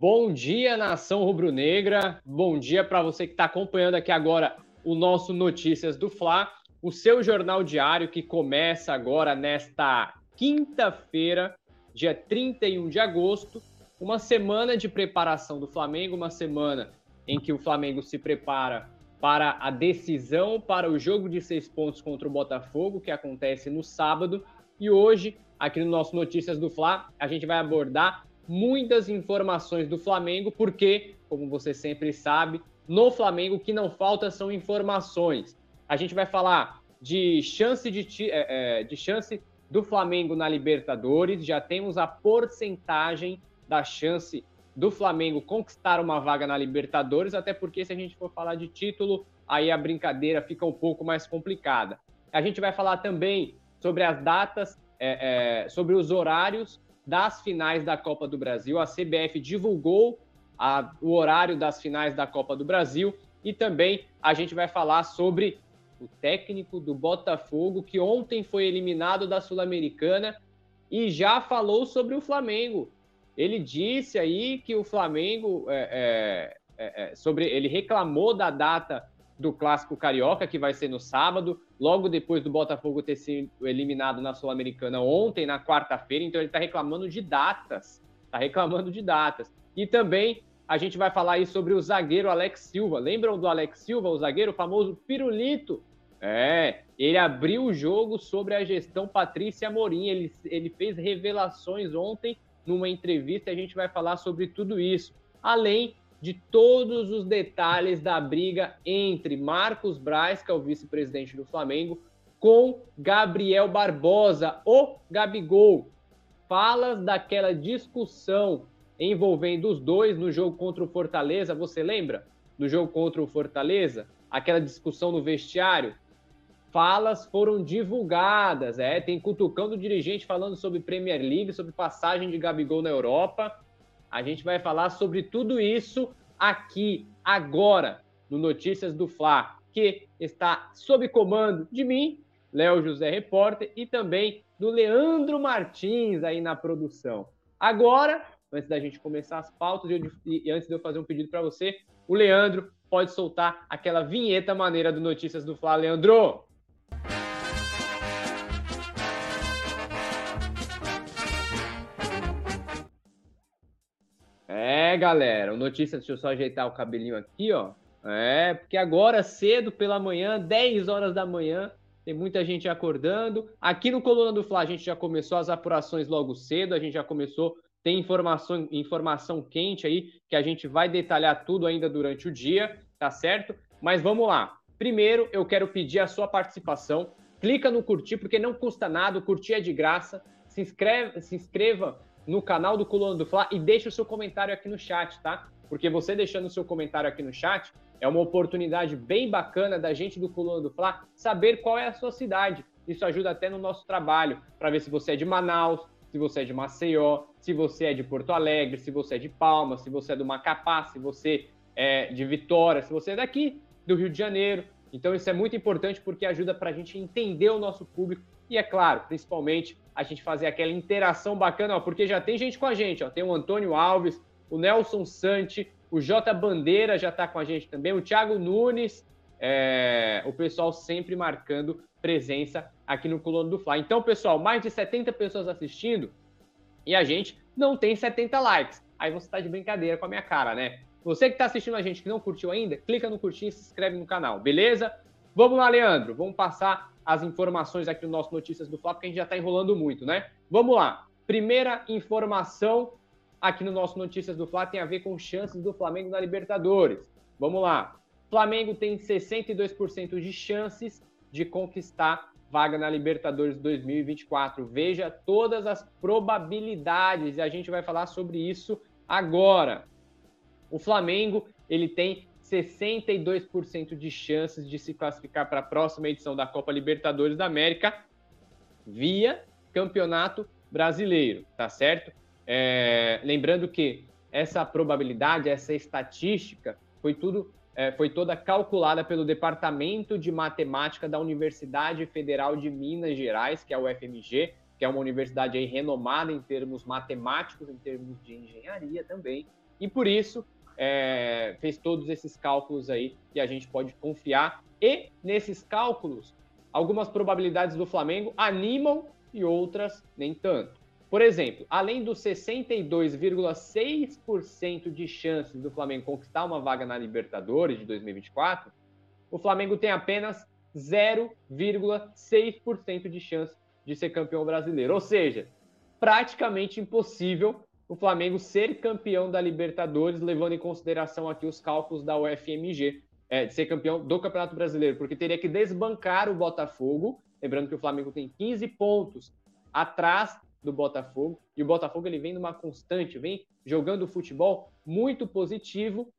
Bom dia, nação rubro-negra. Bom dia para você que está acompanhando aqui agora o nosso Notícias do Fla, o seu jornal diário que começa agora nesta quinta-feira, dia 31 de agosto, uma semana de preparação do Flamengo, uma semana em que o Flamengo se prepara para a decisão para o jogo de seis pontos contra o Botafogo, que acontece no sábado. E hoje, aqui no nosso Notícias do Fla, a gente vai abordar muitas informações do Flamengo, porque, como você sempre sabe, no Flamengo o que não falta são informações. A gente vai falar de chance de, é, é, de chance do Flamengo na Libertadores, já temos a porcentagem da chance do Flamengo conquistar uma vaga na Libertadores, até porque se a gente for falar de título, aí a brincadeira fica um pouco mais complicada. A gente vai falar também sobre as datas, é, é, sobre os horários das finais da Copa do Brasil. A CBF divulgou a, o horário das finais da Copa do Brasil e também a gente vai falar sobre o técnico do Botafogo, que ontem foi eliminado da Sul-Americana e já falou sobre o Flamengo. Ele disse aí que o Flamengo é, é, é, é sobre ele reclamou da data do Clássico Carioca, que vai ser no sábado, logo depois do Botafogo ter sido eliminado na Sul-Americana ontem, na quarta-feira. Então ele está reclamando de datas. Está reclamando de datas. E também a gente vai falar aí sobre o zagueiro Alex Silva. Lembram do Alex Silva, o zagueiro, famoso Pirulito? É, ele abriu o jogo sobre a gestão Patrícia Morim. Ele, ele fez revelações ontem numa entrevista a gente vai falar sobre tudo isso. Além de todos os detalhes da briga entre Marcos Braz, que é o vice-presidente do Flamengo, com Gabriel Barbosa, o Gabigol. Falas daquela discussão envolvendo os dois no jogo contra o Fortaleza, você lembra? No jogo contra o Fortaleza, aquela discussão no vestiário. Falas foram divulgadas, é, tem cutucando dirigente falando sobre Premier League, sobre passagem de Gabigol na Europa. A gente vai falar sobre tudo isso aqui, agora, no Notícias do Fla, que está sob comando de mim, Léo José Repórter, e também do Leandro Martins aí na produção. Agora, antes da gente começar as pautas e antes de eu fazer um pedido para você, o Leandro pode soltar aquela vinheta maneira do Notícias do Fla. Leandro! É, galera, notícia, deixa eu só ajeitar o cabelinho aqui, ó. É, porque agora, cedo pela manhã, 10 horas da manhã, tem muita gente acordando. Aqui no Coluna do Fla, a gente já começou as apurações logo cedo, a gente já começou, tem informação, informação quente aí, que a gente vai detalhar tudo ainda durante o dia, tá certo? Mas vamos lá. Primeiro, eu quero pedir a sua participação. Clica no curtir, porque não custa nada, curtir é de graça. Se inscreve, se inscreva no canal do Coluna do Fla e deixe o seu comentário aqui no chat, tá? Porque você deixando o seu comentário aqui no chat é uma oportunidade bem bacana da gente do Coluna do Fla saber qual é a sua cidade. Isso ajuda até no nosso trabalho, para ver se você é de Manaus, se você é de Maceió, se você é de Porto Alegre, se você é de Palmas, se você é do Macapá, se você é de Vitória, se você é daqui do Rio de Janeiro. Então isso é muito importante porque ajuda para a gente entender o nosso público e, é claro, principalmente a gente fazer aquela interação bacana, ó, porque já tem gente com a gente, ó, tem o Antônio Alves, o Nelson Santi, o J Bandeira já está com a gente também, o Thiago Nunes, é, o pessoal sempre marcando presença aqui no Colono do Fly. Então, pessoal, mais de 70 pessoas assistindo e a gente não tem 70 likes. Aí você está de brincadeira com a minha cara, né? Você que está assistindo a gente que não curtiu ainda, clica no curtir e se inscreve no canal, beleza? Vamos lá, Leandro, vamos passar as informações aqui no nosso Notícias do Fla, porque a gente já está enrolando muito, né? Vamos lá. Primeira informação aqui no nosso Notícias do Fla tem a ver com chances do Flamengo na Libertadores. Vamos lá. Flamengo tem 62% de chances de conquistar vaga na Libertadores 2024. Veja todas as probabilidades e a gente vai falar sobre isso agora. O Flamengo, ele tem 62% de chances de se classificar para a próxima edição da Copa Libertadores da América via Campeonato Brasileiro, tá certo? É, lembrando que essa probabilidade, essa estatística, foi tudo, é, foi toda calculada pelo Departamento de Matemática da Universidade Federal de Minas Gerais, que é o FMG. que é uma universidade aí renomada em termos matemáticos, em termos de engenharia também, e por isso é, fez todos esses cálculos aí que a gente pode confiar. E nesses cálculos, algumas probabilidades do Flamengo animam e outras nem tanto. Por exemplo, além dos 62,6% de chances do Flamengo conquistar uma vaga na Libertadores de 2024, o Flamengo tem apenas 0,6% de chance de ser campeão brasileiro. Ou seja, praticamente impossível o Flamengo ser campeão da Libertadores, levando em consideração aqui os cálculos da UFMG, é, de ser campeão do Campeonato Brasileiro, porque teria que desbancar o Botafogo, lembrando que o Flamengo tem 15 pontos atrás do Botafogo, e o Botafogo ele vem numa constante, vem jogando futebol muito positivo,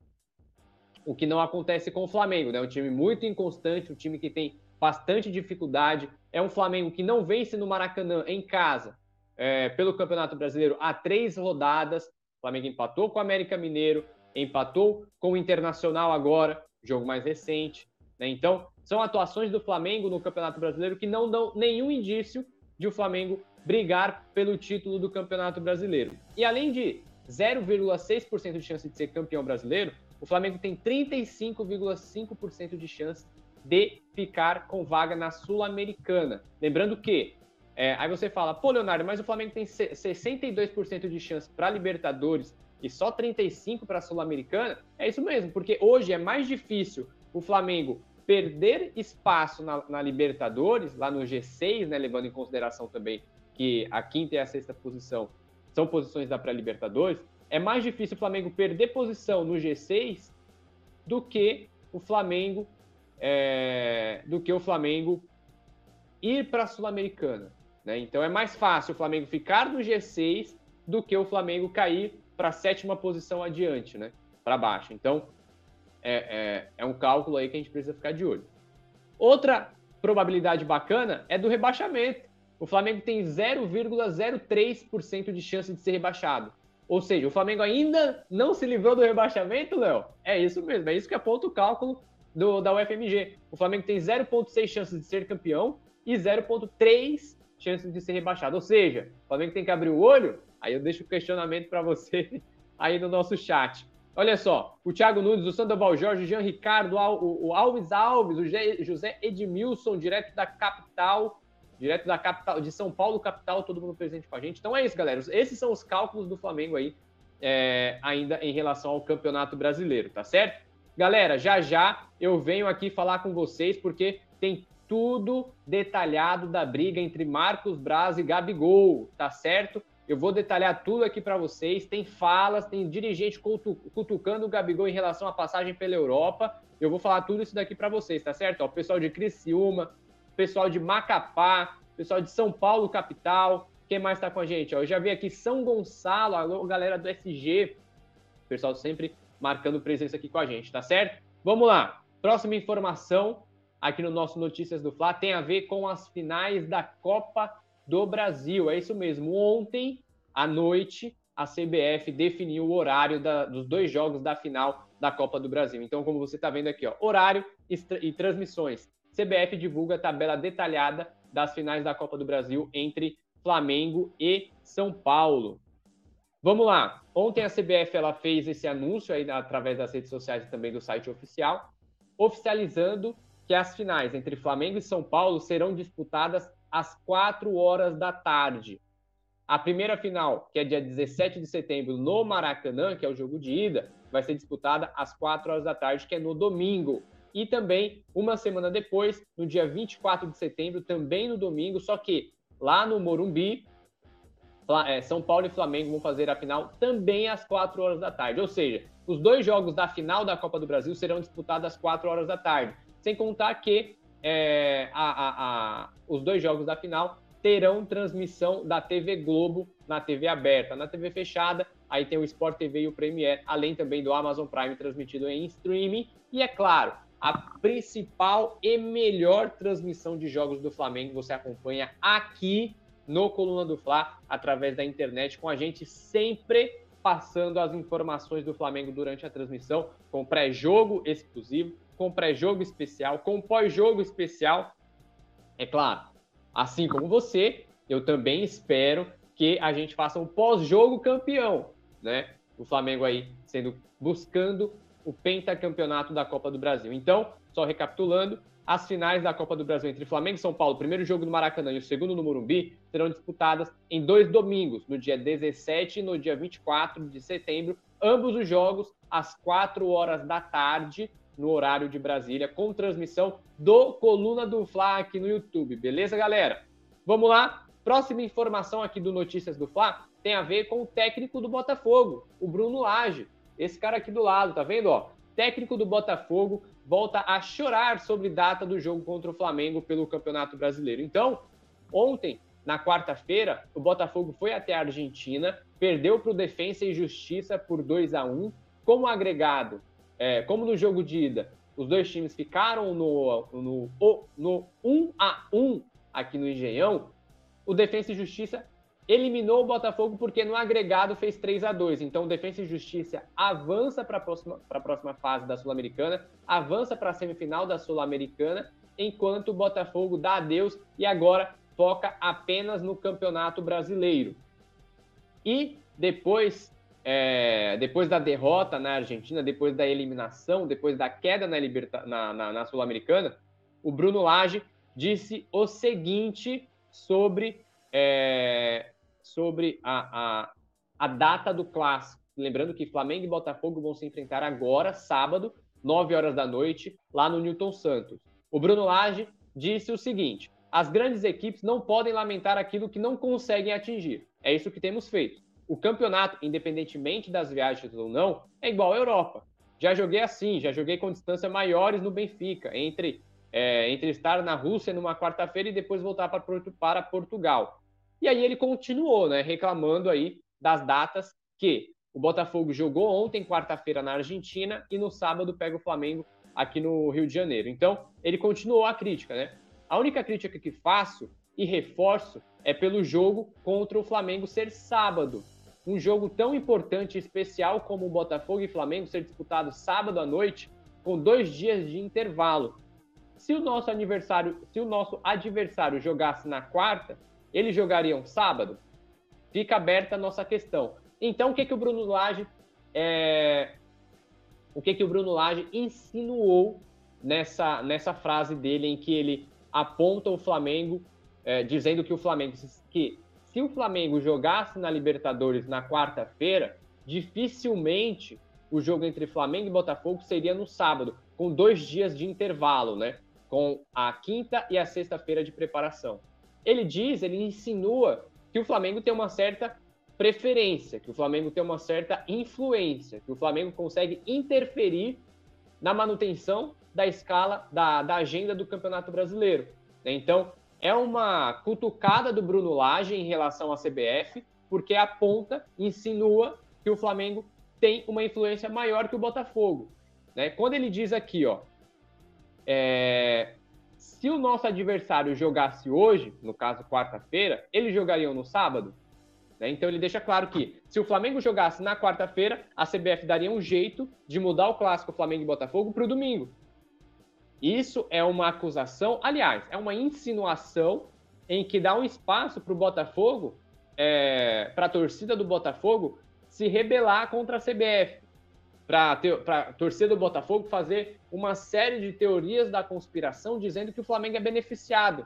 o que não acontece com o Flamengo, né? Um time muito inconstante, um time que tem bastante dificuldade, é um Flamengo que não vence no Maracanã em casa, é, pelo Campeonato Brasileiro há três rodadas. O Flamengo empatou com o América Mineiro, empatou com o Internacional agora, jogo mais recente. Né? Então, são atuações do Flamengo no Campeonato Brasileiro que não dão nenhum indício de o Flamengo brigar pelo título do Campeonato Brasileiro. E além de 0,6% de chance de ser campeão brasileiro, o Flamengo tem 35,5% de chance de ficar com vaga na Sul-Americana. Lembrando que é, aí você fala, pô, Leonardo, mas o Flamengo tem 62% de chance para Libertadores e só 35% para Sul-Americana. É isso mesmo, porque hoje é mais difícil o Flamengo perder espaço na, na, Libertadores, lá no G6, né, levando em consideração também que a quinta e a sexta posição são posições da pré-Libertadores, é mais difícil o Flamengo perder posição no G6 do que o Flamengo é, do que o Flamengo ir para a Sul-Americana. Né? Então é mais fácil o Flamengo ficar no G6 do que o Flamengo cair para a sétima posição adiante, né? para baixo. Então é, é, é um cálculo aí que a gente precisa ficar de olho. Outra probabilidade bacana é do rebaixamento. O Flamengo tem 0,03% de chance de ser rebaixado. Ou seja, o Flamengo ainda não se livrou do rebaixamento, Léo? É isso mesmo, é isso que aponta o cálculo do, da UFMG. O Flamengo tem 0,6 chances de ser campeão e 0,3 chances de ser rebaixado. Ou seja, o Flamengo tem que abrir o olho. Aí eu deixo o questionamento para você aí no nosso chat. Olha só, o Thiago Nunes, o Sandoval Jorge, o Jean Ricardo, o Alves Alves, o José Edmilson, direto da capital, direto da capital, de São Paulo, capital, todo mundo presente com a gente. Então é isso, galera. Esses são os cálculos do Flamengo aí, é, ainda em relação ao Campeonato Brasileiro, tá certo? Galera, já já eu venho aqui falar com vocês, porque tem tudo detalhado da briga entre Marcos Braz e Gabigol, tá certo? Eu vou detalhar tudo aqui para vocês. Tem falas, tem dirigente cutucando o Gabigol em relação à passagem pela Europa. Eu vou falar tudo isso daqui para vocês, tá certo? O pessoal de Criciúma, pessoal de Macapá, pessoal de São Paulo, capital. Quem mais está com a gente? Eu já vi aqui São Gonçalo, alô, galera do SG. O pessoal sempre marcando presença aqui com a gente, tá certo? Vamos lá. Próxima informação aqui no nosso Notícias do Fla tem a ver com as finais da Copa do Brasil. É isso mesmo. Ontem à noite, a CBF definiu o horário da, dos dois jogos da final da Copa do Brasil. Então, como você está vendo aqui, ó, horário e, e transmissões. CBF divulga a tabela detalhada das finais da Copa do Brasil entre Flamengo e São Paulo. Vamos lá. Ontem a CBF ela fez esse anúncio aí através das redes sociais e também do site oficial, oficializando que as finais entre Flamengo e São Paulo serão disputadas às 4 horas da tarde. A primeira final, que é dia 17 de setembro no Maracanã, que é o jogo de ida, vai ser disputada às 4 horas da tarde, que é no domingo. E também, uma semana depois, no dia 24 de setembro, também no domingo, só que lá no Morumbi, é, São Paulo e Flamengo vão fazer a final também às 4 horas da tarde. Ou seja, os dois jogos da final da Copa do Brasil serão disputados às 4 horas da tarde. Sem contar que é, a, a, a, os dois jogos da final terão transmissão da TV Globo na TV aberta. Na TV fechada, aí tem o Sport TV e o Premier, além também do Amazon Prime transmitido em streaming. E é claro, a principal e melhor transmissão de jogos do Flamengo você acompanha aqui no Coluna do Fla, através da internet, com a gente sempre passando as informações do Flamengo durante a transmissão, com pré-jogo exclusivo, com pré-jogo especial, com pós-jogo especial. É claro, assim como você, eu também espero que a gente faça um pós-jogo campeão, né? O Flamengo aí sendo buscando o pentacampeonato da Copa do Brasil. Então, só recapitulando, as finais da Copa do Brasil entre Flamengo e São Paulo, primeiro jogo no Maracanã e o segundo no Morumbi, serão disputadas em dois domingos, no dia 17 e no dia 24 de setembro, ambos os jogos às 4 horas da tarde, no horário de Brasília, com transmissão do Coluna do Fla aqui no YouTube. Beleza, galera? Vamos lá. Próxima informação aqui do Notícias do Fla tem a ver com o técnico do Botafogo, o Bruno Lage. Esse cara aqui do lado, tá vendo? Ó, técnico do Botafogo volta a chorar sobre data do jogo contra o Flamengo pelo Campeonato Brasileiro. Então, ontem, na quarta-feira, o Botafogo foi até a Argentina, perdeu para o Defensa e Justiça por 2 a 1 Como agregado, é, como no jogo de ida, os dois times ficaram no, no, no, no 1 a 1 aqui no Engenhão, o Defensa e Justiça eliminou o Botafogo porque no agregado fez 3 a 2 Então, Defensa e Justiça avança para a próxima, próxima fase da Sul-Americana, avança para a semifinal da Sul-Americana, enquanto o Botafogo dá adeus e agora foca apenas no Campeonato Brasileiro. E depois, é, depois da derrota na Argentina, depois da eliminação, depois da queda na, Liberta, na, na, na Sul-Americana, o Bruno Lage disse o seguinte sobre é, sobre a, a, a data do clássico. Lembrando que Flamengo e Botafogo vão se enfrentar agora, sábado, 9 horas da noite, lá no Newton Santos. O Bruno Lage disse o seguinte: as grandes equipes não podem lamentar aquilo que não conseguem atingir. É isso que temos feito. O campeonato, independentemente das viagens ou não, é igual à Europa. Já joguei assim, já joguei com distâncias maiores no Benfica, entre, é, entre estar na Rússia numa quarta-feira e depois voltar para, para Portugal. E aí ele continuou, né, reclamando aí das datas que o Botafogo jogou ontem, quarta-feira, na Argentina, e no sábado pega o Flamengo aqui no Rio de Janeiro. Então, ele continuou a crítica, né? A única crítica que faço e reforço é pelo jogo contra o Flamengo ser sábado. Um jogo tão importante e especial como o Botafogo e Flamengo ser disputado sábado à noite, com dois dias de intervalo. Se o nosso aniversário, se o nosso adversário jogasse na quarta, eles jogariam sábado? Fica aberta a nossa questão. Então, o que, que o Bruno Lage é... o que, que o Bruno Lage insinuou nessa, nessa frase dele em que ele aponta o Flamengo, é, dizendo que o Flamengo que se o Flamengo jogasse na Libertadores na quarta-feira, dificilmente o jogo entre Flamengo e Botafogo seria no sábado, com dois dias de intervalo, né? Com a quinta e a sexta-feira de preparação ele diz, ele insinua que o Flamengo tem uma certa preferência, que o Flamengo tem uma certa influência, que o Flamengo consegue interferir na manutenção da escala, da, da agenda do Campeonato Brasileiro. Né? Então, é uma cutucada do Bruno Lage em relação à CBF, porque aponta, insinua que o Flamengo tem uma influência maior que o Botafogo. Né? Quando ele diz aqui, ó, é, se o nosso adversário jogasse hoje, no caso quarta-feira, eles jogariam no sábado? Né? Então ele deixa claro que se o Flamengo jogasse na quarta-feira, a CBF daria um jeito de mudar o clássico Flamengo e Botafogo para o domingo. Isso é uma acusação, aliás, é uma insinuação em que dá um espaço para o Botafogo, é, para a torcida do Botafogo, se rebelar contra a CBF para a torcida do Botafogo fazer uma série de teorias da conspiração dizendo que o Flamengo é beneficiado.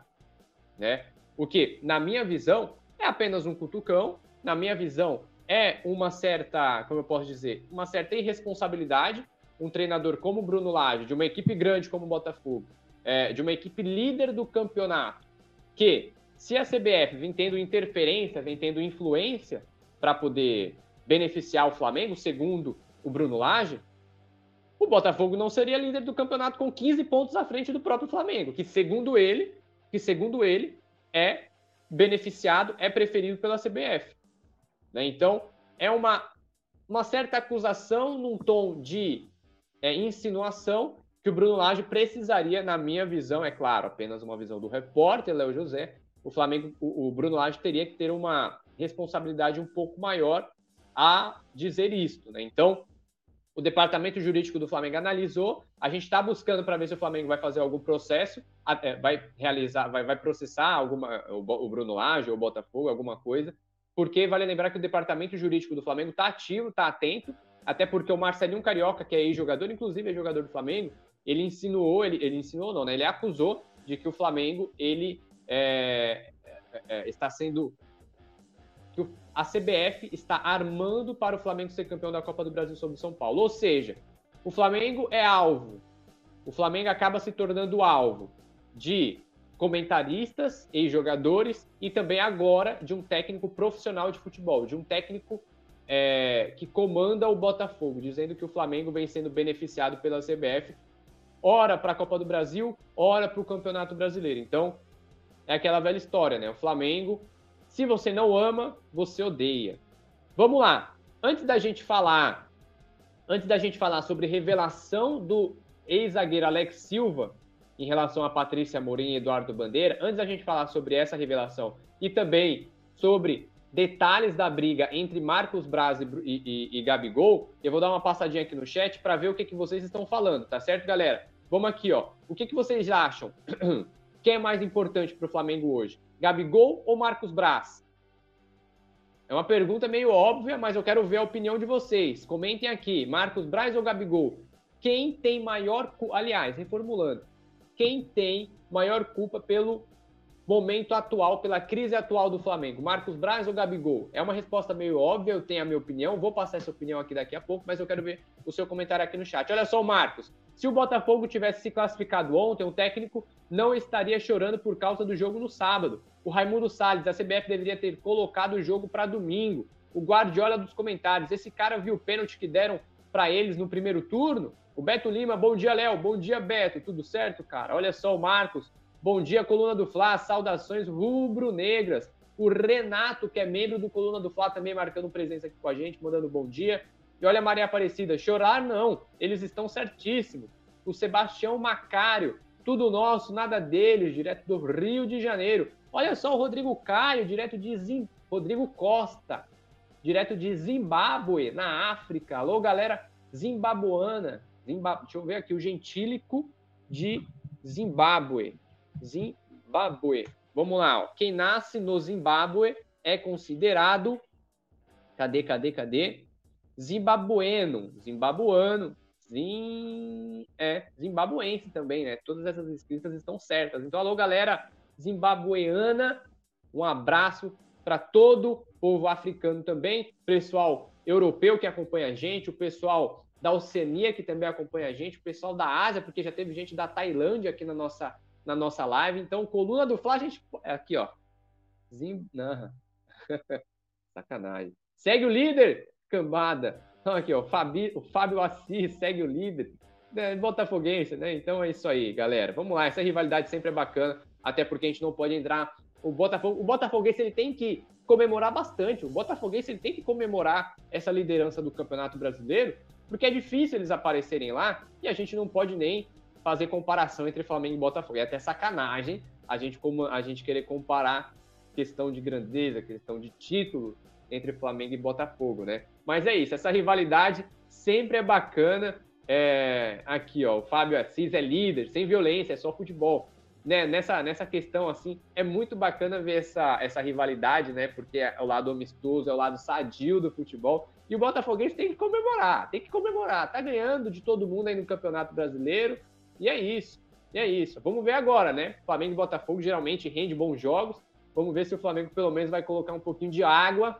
Né? O que, na minha visão, é apenas um cutucão, na minha visão, é uma certa, como eu posso dizer, uma certa irresponsabilidade. Um treinador como o Bruno Lage, de uma equipe grande como o Botafogo, é, de uma equipe líder do campeonato, que se a CBF vem tendo interferência, vem tendo influência para poder beneficiar o Flamengo, segundo o Bruno Lage, o Botafogo não seria líder do campeonato com 15 pontos à frente do próprio Flamengo, que segundo ele, que segundo ele é beneficiado, é preferido pela CBF. Né? Então, é uma, uma certa acusação num tom de é, insinuação que o Bruno Lage precisaria, na minha visão, é claro, apenas uma visão do repórter Léo José, o Flamengo, o, o Bruno Lage teria que ter uma responsabilidade um pouco maior a dizer isto, né? Então, O departamento jurídico do Flamengo analisou. A gente está buscando para ver se o Flamengo vai fazer algum processo, é, vai realizar, vai, vai processar alguma, o Bruno Lage ou o Botafogo, alguma coisa. Porque vale lembrar que o departamento jurídico do Flamengo está ativo, está atento, até porque o Marcelinho Carioca, que é ex-jogador, inclusive é jogador do Flamengo, ele insinuou, ele, ele insinuou não, né? Ele acusou de que o Flamengo ele é, é, é está sendo que a CBF está armando para o Flamengo ser campeão da Copa do Brasil sobre o São Paulo. Ou seja, o Flamengo é alvo. O Flamengo acaba se tornando alvo de comentaristas e jogadores e também agora de um técnico profissional de futebol, de um técnico é, que comanda o Botafogo, dizendo que o Flamengo vem sendo beneficiado pela CBF, ora para a Copa do Brasil, ora para o Campeonato Brasileiro. Então, é aquela velha história, né? O Flamengo se você não ama, você odeia. Vamos lá. Antes da gente falar, antes da gente falar sobre revelação do ex-zagueiro Alex Silva em relação a Patrícia Morim e Eduardo Bandeira, antes da gente falar sobre essa revelação e também sobre detalhes da briga entre Marcos Braz e, e, e Gabigol, eu vou dar uma passadinha aqui no chat para ver o que, que vocês estão falando, tá certo, galera? Vamos aqui, ó. O que, que vocês acham? Quem é mais importante para o Flamengo hoje? Gabigol ou Marcos Braz? É uma pergunta meio óbvia, mas eu quero ver a opinião de vocês. Comentem aqui, Marcos Braz ou Gabigol? Quem tem maior, aliás, reformulando, quem tem maior culpa pelo momento atual, pela crise atual do Flamengo? Marcos Braz ou Gabigol? É uma resposta meio óbvia, eu tenho a minha opinião, vou passar essa opinião aqui daqui a pouco, mas eu quero ver o seu comentário aqui no chat. Olha só, Marcos, se o Botafogo tivesse se classificado ontem, o técnico não estaria chorando por causa do jogo no sábado. O Raimundo Salles, a CBF deveria ter colocado o jogo para domingo. O Guardiola dos comentários, esse cara viu o pênalti que deram para eles no primeiro turno? O Beto Lima, bom dia, Léo. Bom dia, Beto. Tudo certo, cara? Olha só o Marcos. Bom dia, coluna do Fla. Saudações rubro-negras. O Renato, que é membro do Coluna do Fla, também marcando presença aqui com a gente, mandando bom dia. E olha a Maria Aparecida, chorar não, eles estão certíssimos. O Sebastião Macário, tudo nosso, nada deles, direto do Rio de Janeiro. Olha só o Rodrigo Caio, direto de Zim... Rodrigo Costa, direto de Zimbábue, na África. Alô, galera zimbabuana. Zimba... Deixa eu ver aqui, o gentílico de Zimbábue. Zimbábue. Vamos lá, ó. quem nasce no Zimbábue é considerado. Cadê, cadê, cadê? Zimbabueno, zimbabuano, zim... é, zimbabuense também, né? Todas essas escritas estão certas. Então, alô, galera zimbabueana, um abraço para todo o povo africano também, pessoal europeu que acompanha a gente, o pessoal da Oceania que também acompanha a gente, o pessoal da Ásia, porque já teve gente da Tailândia aqui na nossa, na nossa live. Então, coluna do Fla, a gente. Aqui, ó. Zim... Sacanagem. Segue o líder, cambada. Aqui, ó, Fabi, o Fábio Assis segue o líder. É, Botafoguense, né? Então é isso aí, galera. Vamos lá, essa rivalidade sempre é bacana, até porque a gente não pode entrar. O Botafogo, o Botafoguense ele tem que comemorar bastante. O Botafoguense ele tem que comemorar essa liderança do Campeonato Brasileiro, porque é difícil eles aparecerem lá e a gente não pode nem fazer comparação entre Flamengo e Botafogo. É até sacanagem a gente, como, a gente querer comparar questão de grandeza, questão de título entre Flamengo e Botafogo, né? Mas é isso, essa rivalidade sempre é bacana. É, aqui, ó, o Fábio Assis é líder, sem violência, é só futebol. Né, nessa, nessa questão, assim, é muito bacana ver essa, essa rivalidade, né? Porque é o lado amistoso, é o lado sadio do futebol. E o Botafoguense tem que comemorar, tem que comemorar. Tá ganhando de todo mundo aí no Campeonato Brasileiro. E é isso, e é isso. Vamos ver agora, né? Flamengo e Botafogo geralmente rende bons jogos. Vamos ver se o Flamengo pelo menos vai colocar um pouquinho de água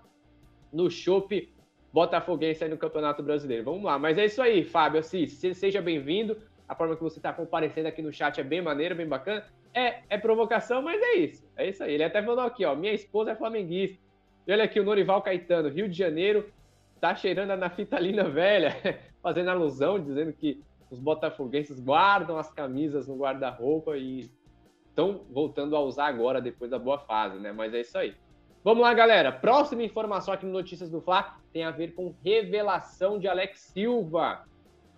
no chope botafoguense aí no Campeonato Brasileiro. Vamos lá, mas é isso aí, Fábio seja bem-vindo. A forma que você está comparecendo aqui no chat é bem maneira, bem bacana. É, é provocação, mas é isso. É isso aí. Ele até falou aqui, ó, minha esposa é flamenguista. E olha aqui o Norival Caetano, Rio de Janeiro, tá cheirando a nafitalina velha, fazendo alusão, dizendo que os botafoguenses guardam as camisas no guarda-roupa e estão voltando a usar agora, depois da boa fase, né? Mas é isso aí. Vamos lá, galera. Próxima informação aqui no Notícias do Fla tem a ver com revelação de Alex Silva.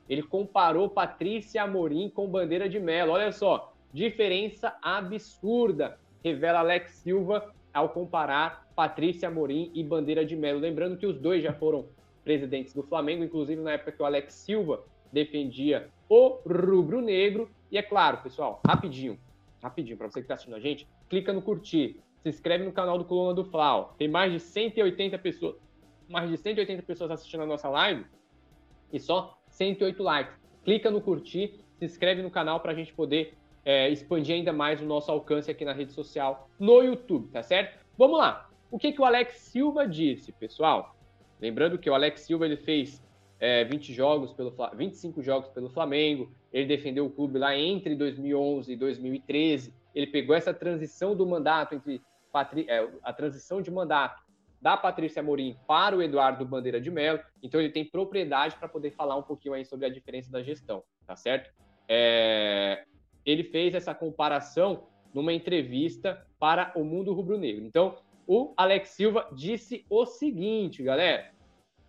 Ele comparou Patrícia Amorim com Bandeira de Melo. Olha só, diferença absurda, revela Alex Silva ao comparar Patrícia Amorim e Bandeira de Melo. Lembrando que os dois já foram presidentes do Flamengo, inclusive na época que o Alex Silva defendia o rubro-negro. E é claro, pessoal, rapidinho, rapidinho, para você que está assistindo a gente, clica no curtir, se inscreve no canal do Coluna do Flau. Tem mais de 180 pessoas, mais de 180 pessoas assistindo a nossa live e só 108 likes. Clica no curtir, se inscreve no canal para a gente poder é, expandir ainda mais o nosso alcance aqui na rede social, no YouTube, tá certo? Vamos lá. O que, que o Alex Silva disse, pessoal? Lembrando que o Alex Silva ele fez é, 20 jogos pelo 25 jogos pelo Flamengo, ele defendeu o clube lá entre 2011 e 2013. Ele pegou essa transição do mandato entre a transição de mandato da Patrícia Morim para o Eduardo Bandeira de Mello. Então ele tem propriedade para poder falar um pouquinho aí sobre a diferença da gestão, tá certo? É... Ele fez essa comparação numa entrevista para o Mundo Rubro-Negro. Então, o Alex Silva disse o seguinte, galera: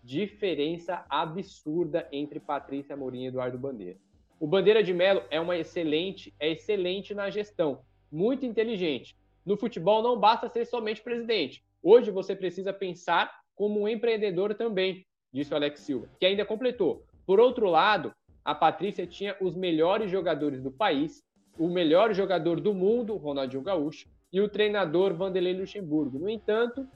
diferença absurda entre Patrícia Morim e Eduardo Bandeira. O Bandeira de Melo é uma excelente, é excelente na gestão, muito inteligente. No futebol não basta ser somente presidente. Hoje você precisa pensar como um empreendedor também, disse o Alex Silva, que ainda completou. Por outro lado, a Patrícia tinha os melhores jogadores do país, o melhor jogador do mundo, Ronaldinho Gaúcho, e o treinador Vanderlei Luxemburgo. No entanto,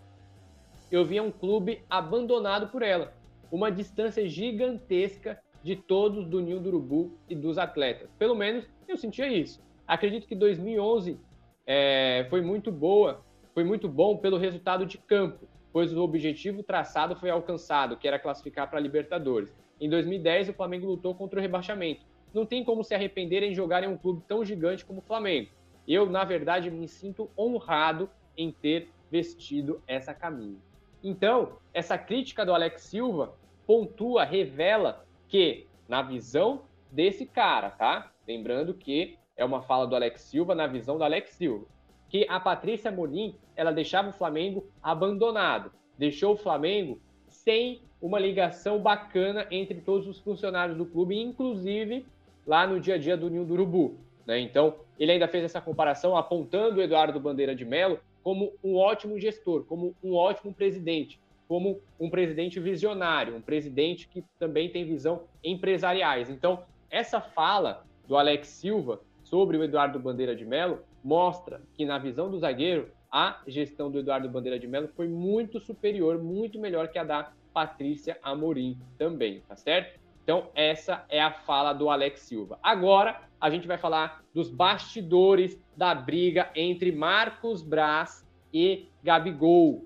eu via um clube abandonado por ela, uma distância gigantesca de todos do Ninho do Urubu e dos atletas. Pelo menos eu sentia isso. Acredito que 2011 é, foi muito boa, foi muito bom pelo resultado de campo, pois o objetivo traçado foi alcançado, que era classificar para a Libertadores. Em 2010, o Flamengo lutou contra o rebaixamento. Não tem como se arrepender em jogar em um clube tão gigante como o Flamengo. Eu, na verdade, me sinto honrado em ter vestido essa camisa. Então, essa crítica do Alex Silva pontua, revela que, na visão desse cara, tá? Lembrando que é uma fala do Alex Silva na visão do Alex Silva, que a Patrícia Morim, ela deixava o Flamengo abandonado, deixou o Flamengo sem uma ligação bacana entre todos os funcionários do clube, inclusive lá no dia a dia do Ninho do Urubu. Né? Então, ele ainda fez essa comparação apontando o Eduardo Bandeira de Mello como um ótimo gestor, como um ótimo presidente, como um presidente visionário, um presidente que também tem visão empresariais. Então, essa fala do Alex Silva sobre o Eduardo Bandeira de Mello mostra que, na visão do zagueiro, a gestão do Eduardo Bandeira de Mello foi muito superior, muito melhor que a da Patrícia Amorim também, tá certo? Então, essa é a fala do Alex Silva. Agora, a gente vai falar dos bastidores da briga entre Marcos Braz e Gabigol.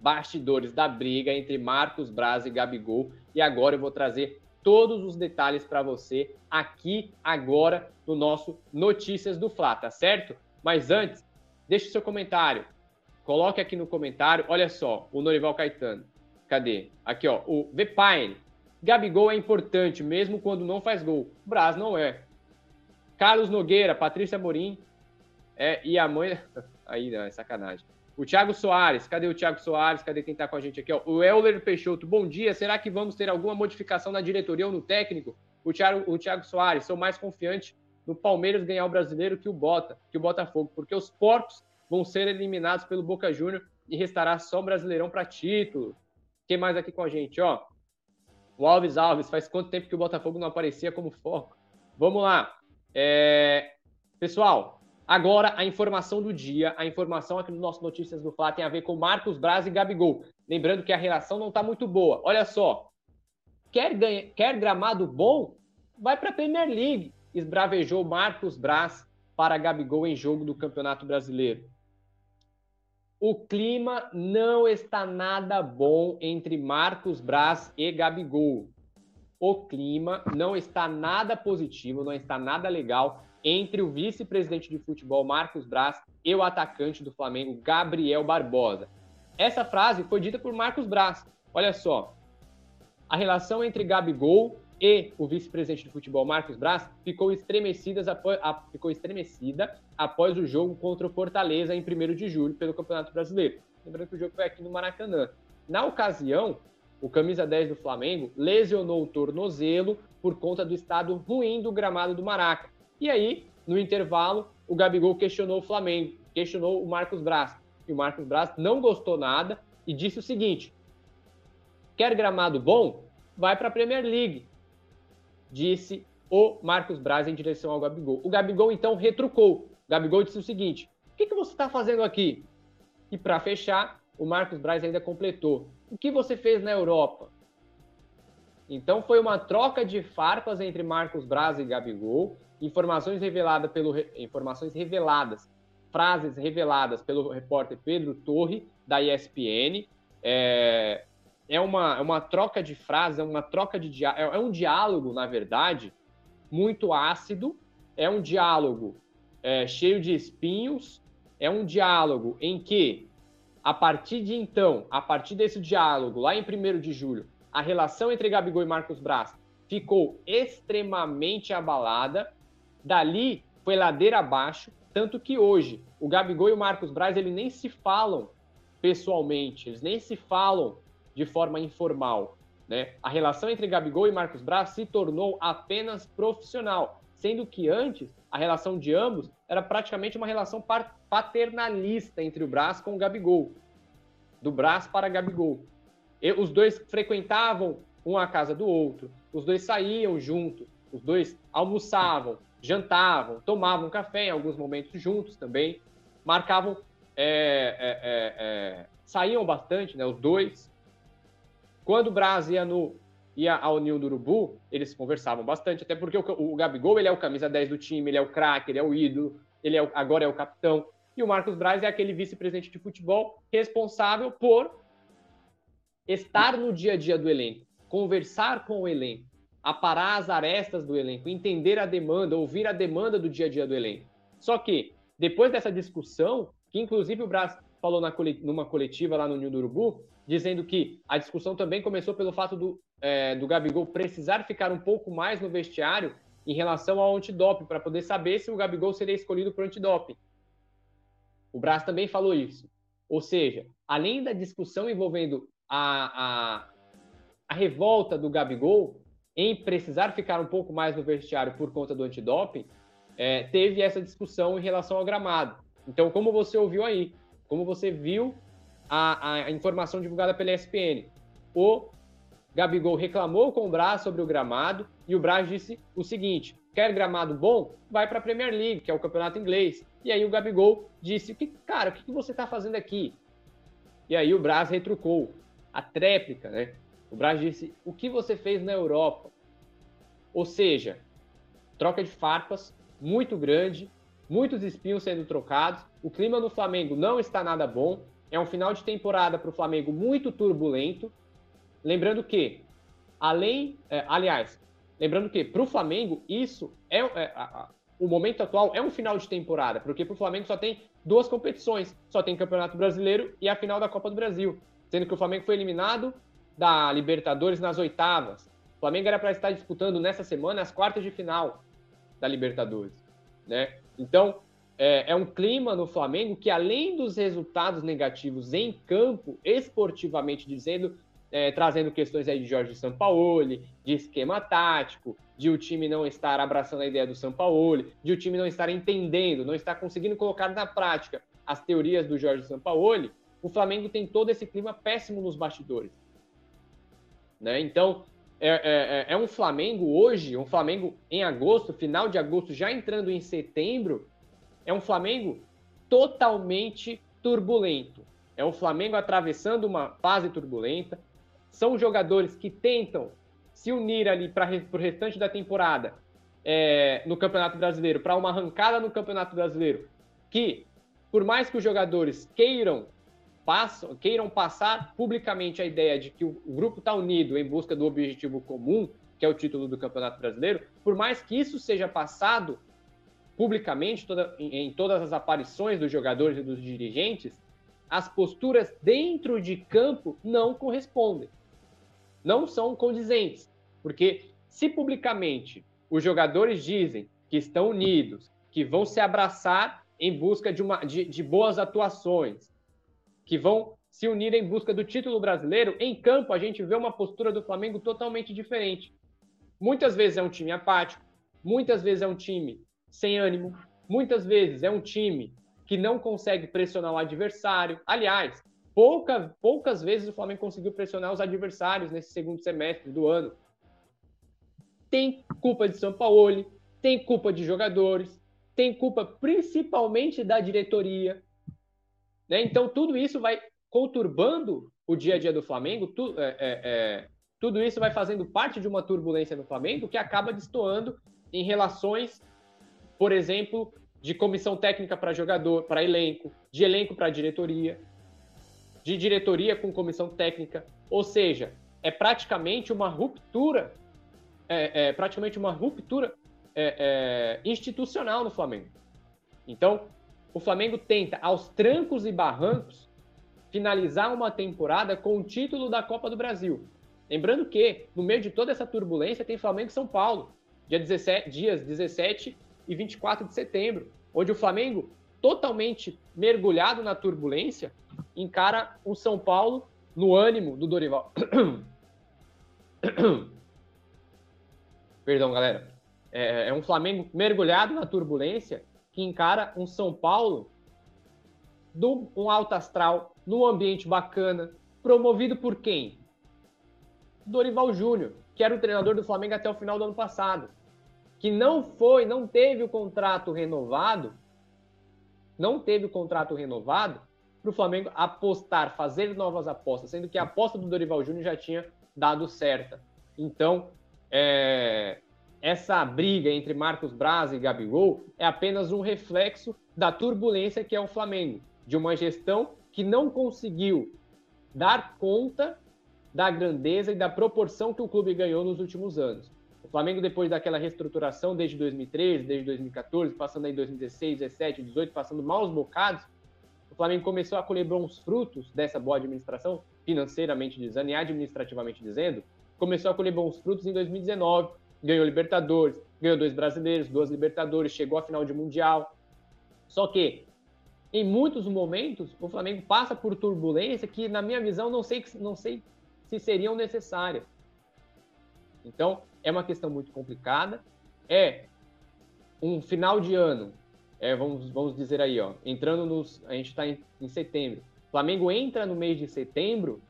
Bastidores da briga entre Marcos Braz e Gabigol. E agora eu vou trazer todos os detalhes para você aqui, agora, no nosso Notícias do Fla, tá certo? Mas antes, deixe seu comentário. Coloque aqui no comentário. Olha só, o Norival Caetano. Cadê? Aqui, ó. O Vepine. Gabigol é importante, mesmo quando não faz gol. Braz não é. Carlos Nogueira, Patrícia Morim é, e a mãe. Aí, não, é sacanagem. O Thiago Soares, cadê o Thiago Soares? Cadê quem tá com a gente aqui? O Euler Peixoto, bom dia. Será que vamos ter alguma modificação na diretoria ou no técnico? O Thiago, o Thiago Soares, sou mais confiante no Palmeiras ganhar o brasileiro que o Bota, que o Botafogo, porque os porcos vão ser eliminados pelo Boca Júnior e restará só o Brasileirão para título. Quem mais aqui com a gente, ó? O Alves Alves, faz quanto tempo que o Botafogo não aparecia como foco? Vamos lá. É... Pessoal, agora a informação do dia, a informação aqui no nosso Notícias do Fla tem a ver com Marcos Braz e Gabigol. Lembrando que a relação não está muito boa. Olha só, quer, ganha... quer gramado bom? Vai para a Premier League. Esbravejou Marcos Braz para Gabigol em jogo do Campeonato Brasileiro. O clima não está nada bom entre Marcos Braz e Gabigol o clima não está nada positivo, não está nada legal entre o vice-presidente de futebol Marcos Braz e o atacante do Flamengo Gabriel Barbosa. Essa frase foi dita por Marcos Braz. Olha só, a relação entre Gabigol e o vice-presidente de futebol Marcos Braz ficou estremecida, ficou estremecida após o jogo contra o Fortaleza em 1 de julho pelo Campeonato Brasileiro. Lembrando que o jogo foi aqui no Maracanã. Na ocasião, o camisa 10 do Flamengo, lesionou o tornozelo por conta do estado ruim do gramado do Maraca. E aí, no intervalo, o Gabigol questionou o Flamengo, questionou o Marcos Braz. E o Marcos Braz não gostou nada e disse o seguinte: Quer gramado bom? Vai para a Premier League, disse o Marcos Braz em direção ao Gabigol. O Gabigol então retrucou. O Gabigol disse o seguinte: O que, que você está fazendo aqui? E para fechar, o Marcos Braz ainda completou: O que você fez na Europa? Então foi uma troca de farpas entre Marcos Braz e Gabigol, informações reveladas pelo informações reveladas, frases reveladas pelo repórter Pedro Torre da ESPN. É, é uma, é uma troca de frases, é uma troca de é, é um diálogo, na verdade, muito ácido, é um diálogo é, cheio de espinhos, é um diálogo em que, a partir de então, a partir desse diálogo, lá em 1 de julho, a relação entre Gabigol e Marcos Braz ficou extremamente abalada. Dali foi ladeira abaixo, tanto que hoje o Gabigol e o Marcos Braz ele nem se falam pessoalmente, eles nem se falam de forma informal. Né? A relação entre Gabigol e Marcos Braz se tornou apenas profissional, sendo que antes a relação de ambos era praticamente uma relação paternalista entre o Braz com o Gabigol, do Braz para Gabigol. Os dois frequentavam um a casa do outro, os dois saíam juntos, os dois almoçavam, jantavam, tomavam café em alguns momentos juntos também, marcavam, é, é, é, é saíam bastante, né, os dois. Quando o Braz ia, no, ia ao Ninho do Urubu, eles conversavam bastante, até porque o, o Gabigol ele é o camisa 10 do time, ele é o craque, ele é o ídolo, ele é o, agora é o capitão. E o Marcos Braz é aquele vice-presidente de futebol responsável por estar no dia a dia do elenco, conversar com o elenco, aparar as arestas do elenco, entender a demanda, ouvir a demanda do dia a dia do elenco. Só que, depois dessa discussão, que inclusive o Brás falou na, numa coletiva lá no Ninho do Urubu, dizendo que a discussão também começou pelo fato do, é, do Gabigol precisar ficar um pouco mais no vestiário em relação ao antidoping, para poder saber se o Gabigol seria escolhido para o antidoping. O Brás também falou isso. Ou seja, além da discussão envolvendo a, a, a revolta do Gabigol em precisar ficar um pouco mais no vestiário por conta do antidoping, é, teve essa discussão em relação ao gramado. Então, como você ouviu aí, como você viu a, a informação divulgada pela ESPN, o Gabigol reclamou com o Braz sobre o gramado e o Braz disse o seguinte: quer gramado bom? Vai para a Premier League, que é o campeonato inglês. E aí o Gabigol disse: que, cara, o que, você está fazendo aqui? E aí o Braz retrucou: a tréplica, né? O Braz disse: o que você fez na Europa? Ou seja, troca de farpas muito grande, muitos espinhos sendo trocados. O clima no Flamengo não está nada bom. É um final de temporada para o Flamengo muito turbulento. Lembrando que, além, é, aliás, lembrando que para o Flamengo isso é, é a, a, o momento atual é um final de temporada, porque para o Flamengo só tem duas competições, só tem Campeonato Brasileiro e a final da Copa do Brasil sendo que o Flamengo foi eliminado da Libertadores nas oitavas. O Flamengo era para estar disputando nessa semana as quartas de final da Libertadores, né? Então, é, é, um clima no Flamengo que, além dos resultados negativos em campo, esportivamente dizendo, é, trazendo questões aí de Jorge Sampaoli, de esquema tático, de o time não estar abraçando a ideia do Sampaoli, de o time não estar entendendo, não estar conseguindo colocar na prática as teorias do Jorge Sampaoli, o Flamengo tem todo esse clima péssimo nos bastidores. Né? Então, é, é, é, é um Flamengo hoje, um Flamengo em agosto, final de agosto, já entrando em setembro, é um Flamengo totalmente turbulento. É um Flamengo atravessando uma fase turbulenta. São jogadores que tentam se unir ali para o restante da temporada é, no Campeonato Brasileiro, para uma arrancada no Campeonato Brasileiro, que, por mais que os jogadores queiram passam, queiram passar publicamente a ideia de que o, grupo está unido em busca do objetivo comum, que é o título do Campeonato Brasileiro, por mais que isso seja passado publicamente toda, em, em todas as aparições dos jogadores e dos dirigentes, as posturas dentro de campo não correspondem. Não são condizentes. Porque se publicamente os jogadores dizem que estão unidos, que vão se abraçar em busca de, uma, de, de boas atuações, que vão se unir em busca do título brasileiro, em campo a gente vê uma postura do Flamengo totalmente diferente. Muitas vezes é um time apático, muitas vezes é um time sem ânimo, muitas vezes é um time que não consegue pressionar o adversário. Aliás, Pouca, poucas vezes o Flamengo conseguiu pressionar os adversários nesse segundo semestre do ano. Tem culpa de São Paulo, tem culpa de jogadores, tem culpa principalmente da diretoria. Né? Então, tudo isso vai conturbando o dia a dia do Flamengo, tu, é, é, é, tudo isso vai fazendo parte de uma turbulência no Flamengo que acaba destoando em relações, por exemplo, de comissão técnica para jogador, para elenco, de elenco para diretoria, de diretoria com comissão técnica. Ou seja, é praticamente uma ruptura, é, é praticamente uma ruptura é, é, institucional no Flamengo. Então, o Flamengo tenta, aos trancos e barrancos, finalizar uma temporada com o título da Copa do Brasil. Lembrando que, no meio de toda essa turbulência, tem Flamengo e São Paulo, dia 17, dias 17 e 24 de setembro, onde o Flamengo, totalmente mergulhado na turbulência, encara o São Paulo no ânimo do Dorival. Perdão, galera. É, é um Flamengo mergulhado na turbulência que encara um São Paulo do um alto astral, num ambiente bacana, promovido por quem? Dorival Júnior, que era o treinador do Flamengo até o final do ano passado, que não foi, não teve o contrato renovado, não teve o contrato renovado para o Flamengo apostar, fazer novas apostas, sendo que a aposta do Dorival Júnior já tinha dado certa. Então, é, essa briga entre Marcos Braz e Gabigol é apenas um reflexo da turbulência que é o Flamengo, de uma gestão que não conseguiu dar conta da grandeza e da proporção que o clube ganhou nos últimos anos. O Flamengo, depois daquela reestruturação desde 2013, desde 2014, passando aí 2016, 17, 18, passando maus bocados, o Flamengo começou a colher bons frutos dessa boa administração, financeiramente dizendo e administrativamente dizendo, começou a colher bons frutos em 2019, ganhou Libertadores, ganhou dois brasileiros, duas Libertadores, chegou à final de Mundial. Só que, em muitos momentos, o Flamengo passa por turbulência que, na minha visão, não sei, não sei se seriam necessárias. Então, é uma questão muito complicada. É um final de ano, é, vamos, vamos dizer aí, ó, entrando nos. A gente está em, em setembro. Flamengo entra no mês de setembro.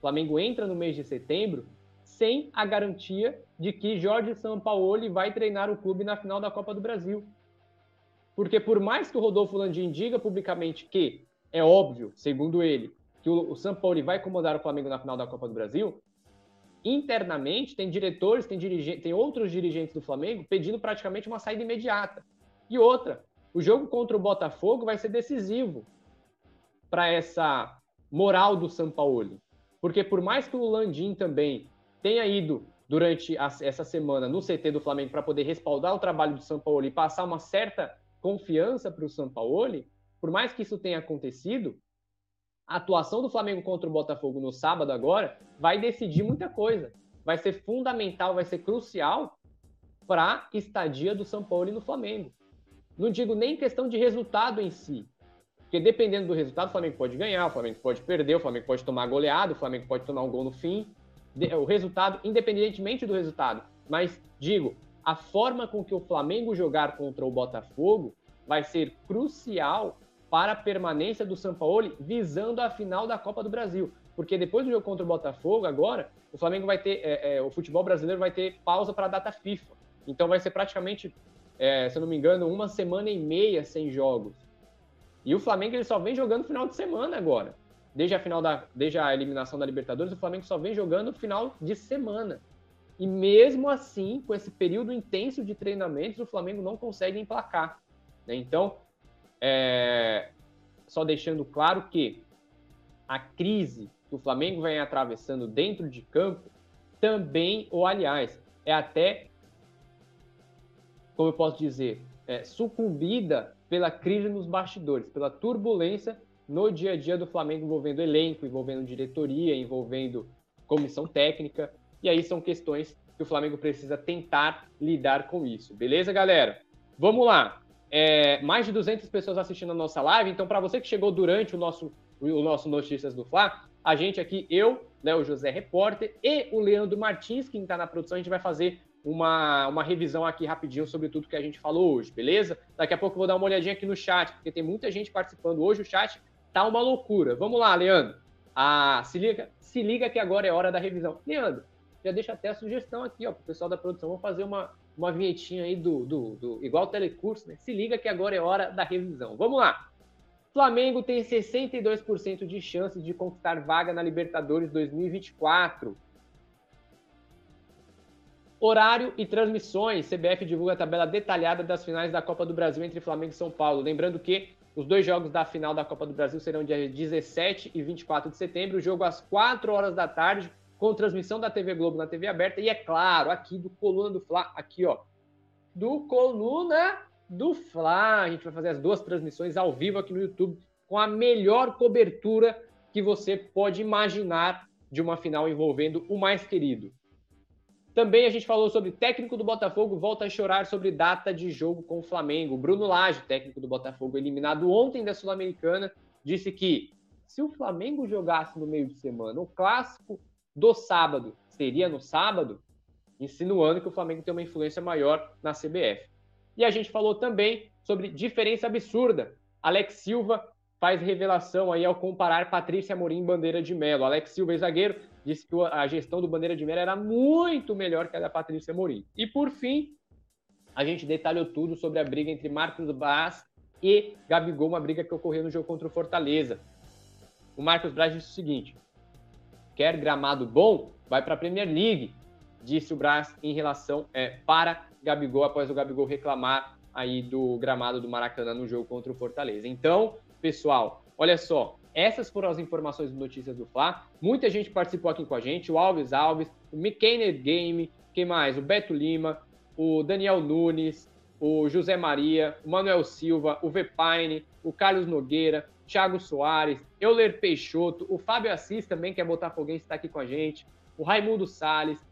Flamengo entra no mês de setembro sem a garantia de que Jorge Sampaoli vai treinar o clube na final da Copa do Brasil. Porque por mais que o Rodolfo Landim diga publicamente que é óbvio, segundo ele, que o, Sampaoli vai comandar o Flamengo na final da Copa do Brasil, internamente tem diretores, tem, tem outros dirigentes do Flamengo pedindo praticamente uma saída imediata. E outra, o jogo contra o Botafogo vai ser decisivo para essa moral do Sampaoli. Porque por mais que o Landim também tenha ido durante a, essa semana no CT do Flamengo para poder respaldar o trabalho do São Paulo e passar uma certa confiança para o São Paulo, por mais que isso tenha acontecido, a atuação do Flamengo contra o Botafogo no sábado agora vai decidir muita coisa. Vai ser fundamental, vai ser crucial para a estadia do São Paulo no Flamengo. Não digo nem questão de resultado em si, porque dependendo do resultado, o Flamengo pode ganhar, o Flamengo pode perder, o Flamengo pode tomar goleado, o Flamengo pode tomar um gol no fim, o resultado, independentemente do resultado. Mas digo, a forma com que o Flamengo jogar contra o Botafogo vai ser crucial para a permanência do Sampaoli visando a final da Copa do Brasil. Porque depois do jogo contra o Botafogo, agora, o Flamengo vai ter, é, é, o futebol brasileiro vai ter pausa para a data FIFA. Então vai ser praticamente, é, se eu não me engano, uma semana e meia sem jogos. E o Flamengo ele só vem jogando final de semana agora desde a final da, desde a eliminação da Libertadores, o Flamengo só vem jogando final de semana. E mesmo assim, com esse período intenso de treinamentos, o Flamengo não consegue emplacar. Né? Então, é... só deixando claro que a crise que o Flamengo vem atravessando dentro de campo também, ou aliás, é até, como eu posso dizer, é, sucumbida pela crise nos bastidores, pela turbulência no dia a dia do Flamengo envolvendo elenco, envolvendo diretoria, envolvendo comissão técnica. E aí são questões que o Flamengo precisa tentar lidar com isso. Beleza, galera? Vamos lá. É, mais de 200 pessoas assistindo a nossa live. Então, para você que chegou durante o nosso, o nosso Notícias do Fla, a gente aqui, eu, Léo José Repórter, e o Leandro Martins, que está na produção, a gente vai fazer uma, uma revisão aqui rapidinho sobre tudo que a gente falou hoje, beleza? Daqui a pouco eu vou dar uma olhadinha aqui no chat, porque tem muita gente participando. Hoje o chat tá uma loucura. Vamos lá, Leandro. Ah, se, liga, se liga que agora é hora da revisão. Leandro, já deixa até a sugestão aqui, ó, pro pessoal da produção. Vamos fazer uma, uma vinhetinha aí do, do, do igual telecurso, né? Se liga que agora é hora da revisão. Vamos lá. Flamengo tem 62% de chances de conquistar vaga na Libertadores 2024. Horário e transmissões. CBF divulga a tabela detalhada das finais da Copa do Brasil entre Flamengo e São Paulo. Lembrando que os dois jogos da final da Copa do Brasil serão dia 17 e 24 de setembro. O jogo às 4 horas da tarde, com transmissão da TV Globo na TV aberta. E é claro, aqui do Coluna do Fla, aqui ó, do Coluna do Fla. A gente vai fazer as duas transmissões ao vivo aqui no YouTube com a melhor cobertura que você pode imaginar de uma final envolvendo o mais querido. Também a gente falou sobre técnico do Botafogo volta a chorar sobre data de jogo com o Flamengo. Bruno Lage, técnico do Botafogo, eliminado ontem da Sul-Americana, disse que se o Flamengo jogasse no meio de semana, o clássico do sábado seria no sábado, insinuando que o Flamengo tem uma influência maior na CBF. E a gente falou também sobre diferença absurda. Alex Silva faz revelação aí ao comparar Patrícia Amorim Bandeira de Melo. Alex Silva, zagueiro, disse que a gestão do Bandeira de Melo era muito melhor que a da Patrícia Amorim. E por fim, a gente detalhou tudo sobre a briga entre Marcos Braz e Gabigol, uma briga que ocorreu no jogo contra o Fortaleza. O Marcos Braz disse o seguinte: quer gramado bom? Vai para a Premier League, disse o Braz em relação é, para Gabigol após o Gabigol reclamar aí do gramado do Maracanã no jogo contra o Fortaleza. Então, pessoal, olha só, essas foram as informações de notícias do Fla. Muita gente participou aqui com a gente, o Alves Alves, o McKenner Game, quem mais? O Beto Lima, o Daniel Nunes, o José Maria, o Manuel Silva, o Vepine, o Carlos Nogueira, Thiago Soares, Euler Peixoto, o Fábio Assis também, que é botafoguense, está aqui com a gente, o Raimundo Salles,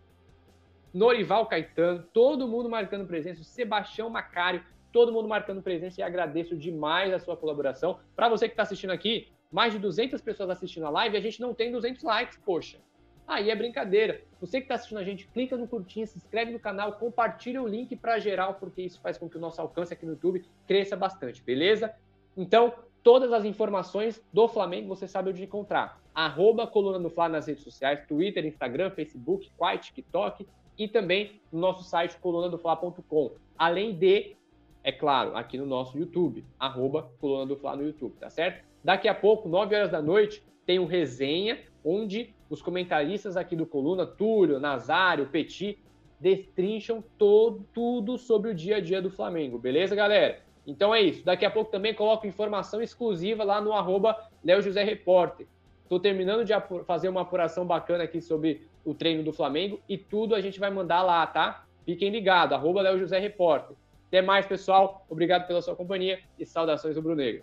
Norival Caetano, todo mundo marcando presença, o Sebastião Macário, todo mundo marcando presença e agradeço demais a sua colaboração. Para você que está assistindo aqui, mais de 200 pessoas assistindo a live e a gente não tem 200 likes, poxa. Aí é brincadeira. Você que está assistindo a gente, clica no curtinho, se inscreve no canal, compartilha o link para geral, porque isso faz com que o nosso alcance aqui no YouTube cresça bastante, beleza? Então, todas as informações do Flamengo você sabe onde encontrar. Arroba Coluna do Fla nas redes sociais, Twitter, Instagram, Facebook, Quai, TikTok, e também no nosso site colunadofla.com. Além de, é claro, aqui no nosso YouTube, arroba Coluna do Fla no YouTube, tá certo? Daqui a pouco, 9 horas da noite, tem um resenha onde os comentaristas aqui do Coluna, Túlio, Nazário, Petit, destrincham todo, tudo sobre o dia a dia do Flamengo, beleza, galera? Então é isso. Daqui a pouco também coloco informação exclusiva lá no arroba Léo José Repórter. Estou terminando de fazer uma apuração bacana aqui sobre o treino do Flamengo e tudo a gente vai mandar lá, tá? Fiquem ligados, arroba Léo José Repórter. Até mais, pessoal. Obrigado pela sua companhia e saudações rubro-negro.